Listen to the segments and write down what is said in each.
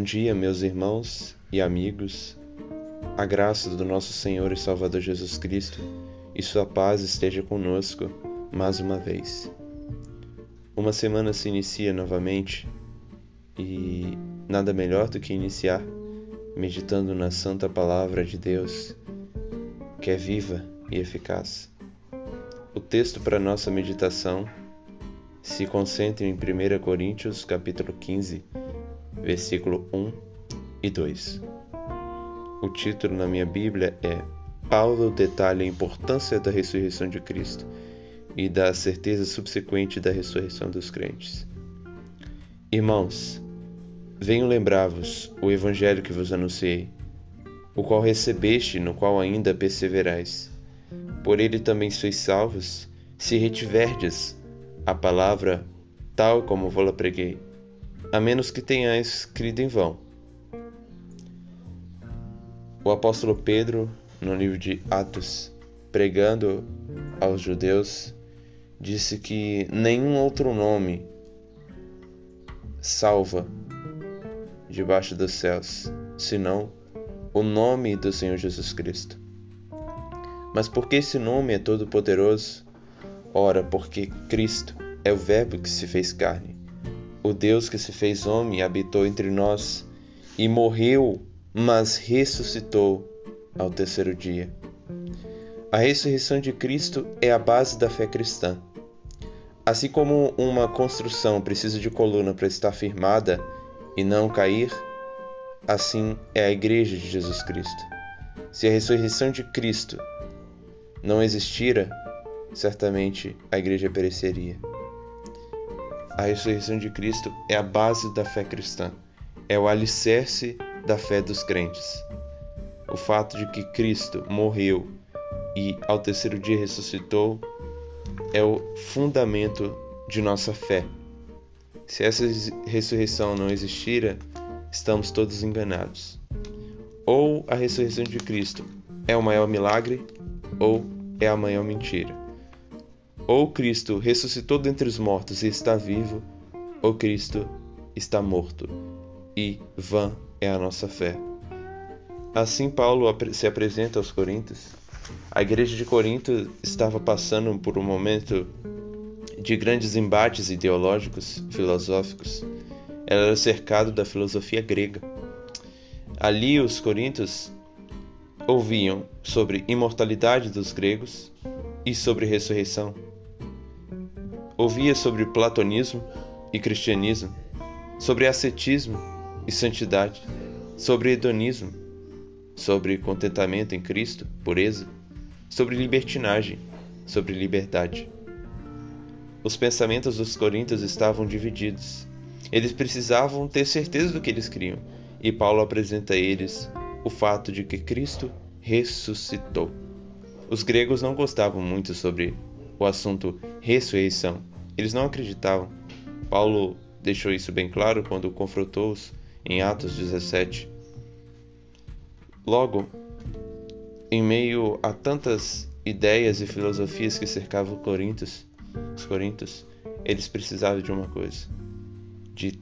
Bom dia, meus irmãos e amigos. A graça do nosso Senhor e Salvador Jesus Cristo e sua paz esteja conosco mais uma vez. Uma semana se inicia novamente e nada melhor do que iniciar meditando na santa palavra de Deus, que é viva e eficaz. O texto para nossa meditação se concentra em 1 Coríntios capítulo 15, versículo 1 e 2. O título na minha Bíblia é Paulo detalha a importância da ressurreição de Cristo e da certeza subsequente da ressurreição dos crentes. Irmãos, venho lembrar-vos o evangelho que vos anunciei, o qual recebeste, no qual ainda perseverais. Por ele também sois salvos, se retiverdes a palavra tal como vou-la preguei a menos que tenhais crido em vão. O apóstolo Pedro, no livro de Atos, pregando aos judeus, disse que nenhum outro nome salva debaixo dos céus, senão o nome do Senhor Jesus Cristo. Mas porque esse nome é todo poderoso? Ora, porque Cristo é o Verbo que se fez carne o Deus que se fez homem habitou entre nós e morreu, mas ressuscitou ao terceiro dia. A ressurreição de Cristo é a base da fé cristã. Assim como uma construção precisa de coluna para estar firmada e não cair, assim é a Igreja de Jesus Cristo. Se a ressurreição de Cristo não existira, certamente a Igreja pereceria. A ressurreição de Cristo é a base da fé cristã, é o alicerce da fé dos crentes. O fato de que Cristo morreu e ao terceiro dia ressuscitou é o fundamento de nossa fé. Se essa ressurreição não existira, estamos todos enganados. Ou a ressurreição de Cristo é o maior milagre, ou é a maior mentira. Ou Cristo ressuscitou dentre os mortos e está vivo, ou Cristo está morto, e vã é a nossa fé. Assim Paulo se apresenta aos Coríntios. A igreja de Corinto estava passando por um momento de grandes embates ideológicos, filosóficos. Ela era cercado da filosofia grega. Ali os coríntios ouviam sobre imortalidade dos gregos e sobre ressurreição. Ouvia sobre platonismo e cristianismo, sobre ascetismo e santidade, sobre hedonismo, sobre contentamento em Cristo, pureza, sobre libertinagem, sobre liberdade. Os pensamentos dos coríntios estavam divididos. Eles precisavam ter certeza do que eles criam, e Paulo apresenta a eles o fato de que Cristo ressuscitou. Os gregos não gostavam muito sobre o assunto ressurreição. Eles não acreditavam. Paulo deixou isso bem claro quando confrontou-os em Atos 17. Logo, em meio a tantas ideias e filosofias que cercavam Corintos, os Coríntios, eles precisavam de uma coisa: de,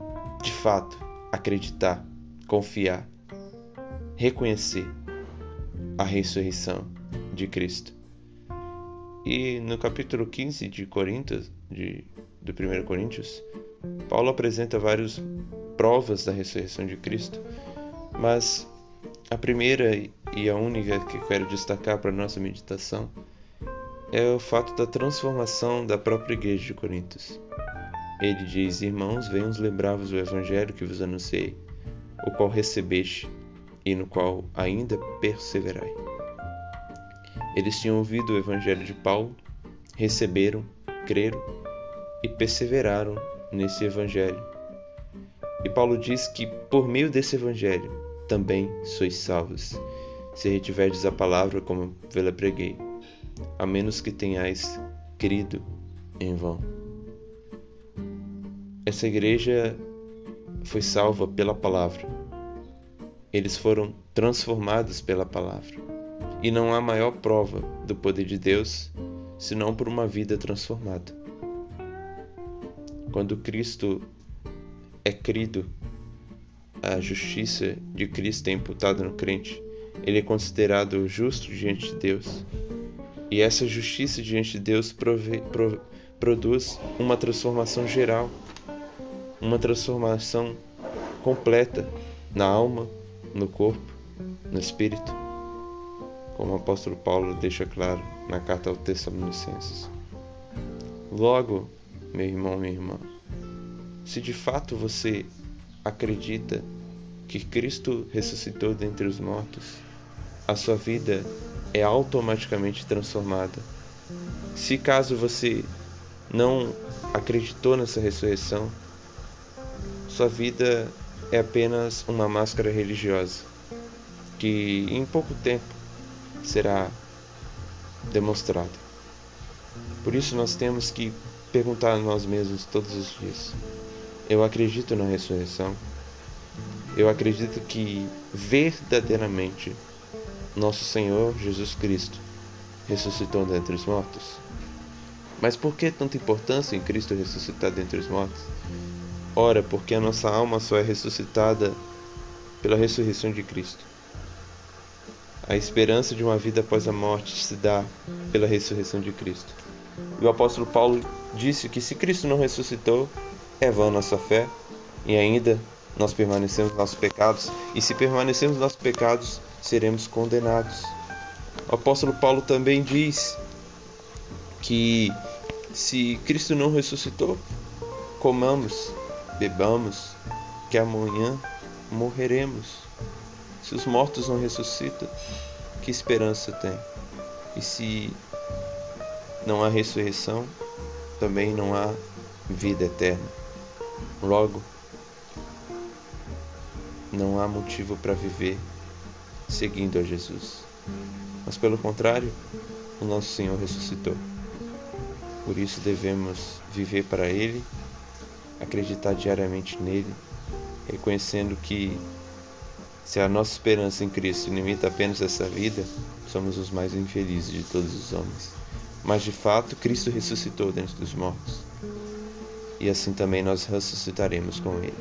de fato, acreditar, confiar, reconhecer a ressurreição de Cristo. E no capítulo 15 de Coríntios, de, do 1 Coríntios, Paulo apresenta várias provas da ressurreição de Cristo, mas a primeira e a única que quero destacar para a nossa meditação é o fato da transformação da própria igreja de Coríntios. Ele diz: Irmãos, venhamos lembrar-vos do evangelho que vos anunciei, o qual recebeste e no qual ainda perseverai. Eles tinham ouvido o evangelho de Paulo, receberam, creram e perseveraram nesse evangelho. E Paulo diz que por meio desse evangelho também sois salvos, se retiverdes a palavra como vê-la preguei, a menos que tenhais crido em vão. Essa igreja foi salva pela palavra. Eles foram transformados pela palavra. E não há maior prova do poder de Deus senão por uma vida transformada. Quando Cristo é crido, a justiça de Cristo é imputada no crente, ele é considerado justo diante de Deus. E essa justiça diante de Deus prove, pro, produz uma transformação geral, uma transformação completa na alma, no corpo, no espírito, como o apóstolo Paulo deixa claro na carta aos Tessalonicenses. Logo, meu irmão, minha irmã, se de fato você acredita que Cristo ressuscitou dentre os mortos, a sua vida é automaticamente transformada. Se caso você não acreditou nessa ressurreição, sua vida é apenas uma máscara religiosa que em pouco tempo será demonstrada. Por isso nós temos que perguntar a nós mesmos todos os dias: eu acredito na ressurreição? Eu acredito que verdadeiramente nosso Senhor Jesus Cristo ressuscitou dentre os mortos? Mas por que tanta importância em Cristo ressuscitar dentre os mortos? Ora, porque a nossa alma só é ressuscitada pela ressurreição de Cristo. A esperança de uma vida após a morte se dá pela ressurreição de Cristo. E o apóstolo Paulo disse que se Cristo não ressuscitou, é vã nossa fé e ainda nós permanecemos nos nossos pecados, e se permanecemos nos nossos pecados, seremos condenados. O apóstolo Paulo também diz que se Cristo não ressuscitou, comamos, bebamos, que amanhã morreremos. Se os mortos não ressuscitam, que esperança tem? E se não há ressurreição, também não há vida eterna. Logo, não há motivo para viver seguindo a Jesus. Mas pelo contrário, o nosso Senhor ressuscitou. Por isso devemos viver para Ele, acreditar diariamente nele, reconhecendo que se a nossa esperança em Cristo limita apenas essa vida, somos os mais infelizes de todos os homens. Mas de fato, Cristo ressuscitou dentre dos mortos. E assim também nós ressuscitaremos com Ele.